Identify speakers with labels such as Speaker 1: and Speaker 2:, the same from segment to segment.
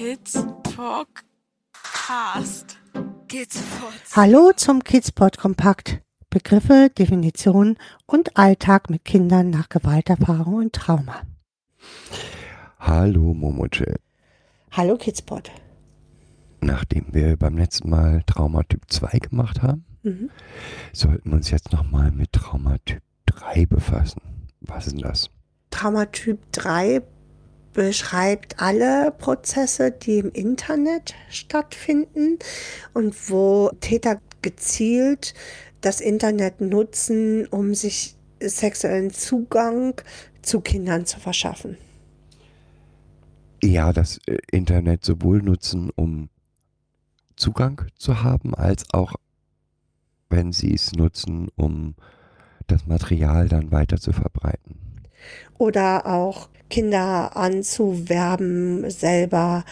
Speaker 1: Kids Podcast.
Speaker 2: Kids
Speaker 3: Hallo zum Kidspot Kompakt. Begriffe, Definitionen und Alltag mit Kindern nach Gewalterfahrung und Trauma.
Speaker 4: Hallo Momoche.
Speaker 3: Hallo Kidspot.
Speaker 4: Nachdem wir beim letzten Mal Traumatyp 2 gemacht haben,
Speaker 3: Mhm.
Speaker 4: sollten wir uns jetzt nochmal mit Traumatyp 3 befassen. Was ist denn das?
Speaker 3: Traumatyp 3 beschreibt alle Prozesse, die im Internet stattfinden und wo Täter gezielt das Internet nutzen, um sich sexuellen Zugang zu Kindern zu verschaffen.
Speaker 4: Ja, das äh, Internet sowohl nutzen, um Zugang zu haben, als auch, wenn sie es nutzen, um das Material dann weiter zu verbreiten.
Speaker 3: Oder auch Kinder anzuwerben, selber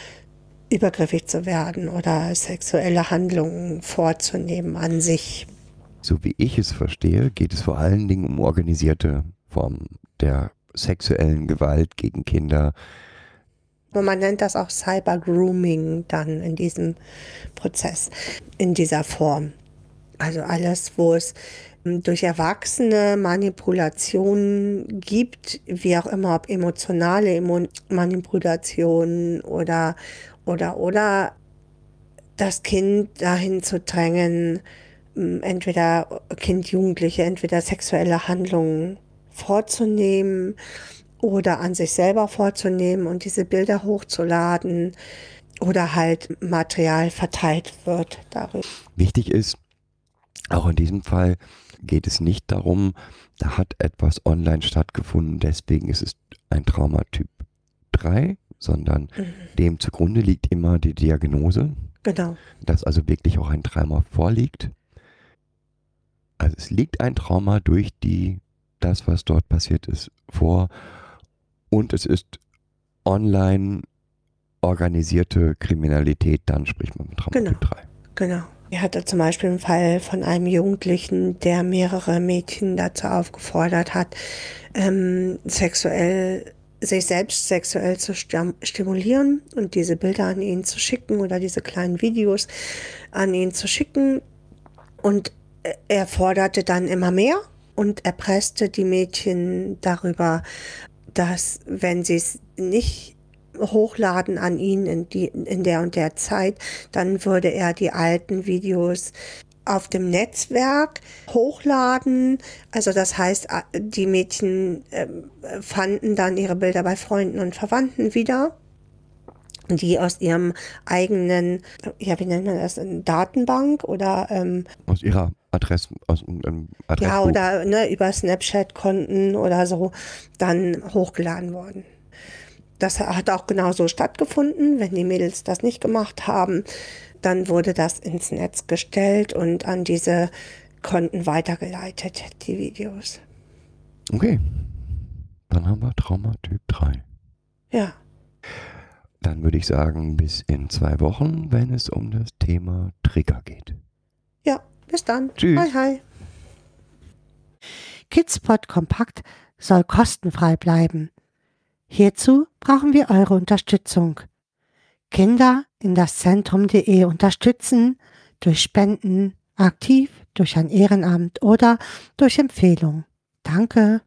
Speaker 3: übergriffig zu werden oder sexuelle Handlungen vorzunehmen an sich.
Speaker 4: So wie ich es verstehe, geht es vor allen Dingen um organisierte Formen der sexuellen Gewalt gegen Kinder,
Speaker 3: Und man nennt das auch Cyber-Grooming dann in diesem Prozess, in dieser Form. Also alles, wo es ähm, durch Erwachsene Manipulationen gibt, wie auch immer, ob emotionale Emo Manipulationen oder, oder, oder das Kind dahin zu drängen, ähm, entweder Kind, Jugendliche, entweder sexuelle Handlungen vorzunehmen oder an sich selber vorzunehmen und diese Bilder hochzuladen oder halt Material verteilt wird darüber.
Speaker 4: Wichtig ist, auch in diesem Fall geht es nicht darum, da hat etwas online stattgefunden, deswegen ist es ein Traumatyp 3, sondern dem zugrunde liegt immer die Diagnose,
Speaker 3: Genau.
Speaker 4: dass also wirklich auch ein Trauma vorliegt. Also es liegt ein Trauma durch die, das, was dort passiert ist, vor und es ist online organisierte Kriminalität, dann spricht man von Traumatyp
Speaker 3: Genau.
Speaker 4: 3.
Speaker 3: Genau. Er hatte zum Beispiel einen Fall von einem Jugendlichen, der mehrere Mädchen dazu aufgefordert hat, ähm, sexuell sich selbst sexuell zu stimulieren und diese Bilder an ihn zu schicken oder diese kleinen Videos an ihn zu schicken. Und äh, er forderte dann immer mehr und erpresste die Mädchen darüber, dass wenn sie es nicht hochladen an ihn in, die, in der und der Zeit, dann würde er die alten Videos auf dem Netzwerk hochladen. Also das heißt, die Mädchen ähm, fanden dann ihre Bilder bei Freunden und Verwandten wieder, die aus ihrem eigenen, ja, wie nennt man das, Datenbank oder ähm,
Speaker 4: Aus ihrer Adresse, aus einem Adressbuch.
Speaker 3: ja, oder ne, über Snapchat-Konten oder so dann hochgeladen worden. Das hat auch genauso stattgefunden. Wenn die Mädels das nicht gemacht haben, dann wurde das ins Netz gestellt und an diese Konten weitergeleitet, die Videos.
Speaker 4: Okay. Dann haben wir Traumatyp 3.
Speaker 3: Ja,
Speaker 4: Dann würde ich sagen, bis in zwei Wochen, wenn es um das Thema Trigger geht.
Speaker 3: ja, bis dann.
Speaker 4: Tschüss.
Speaker 3: Hi, hi.
Speaker 2: Kidspot Kompakt soll kostenfrei bleiben. Hierzu brauchen wir eure Unterstützung. Kinder in das Zentrum.de unterstützen durch Spenden, aktiv, durch ein Ehrenamt oder durch Empfehlung. Danke.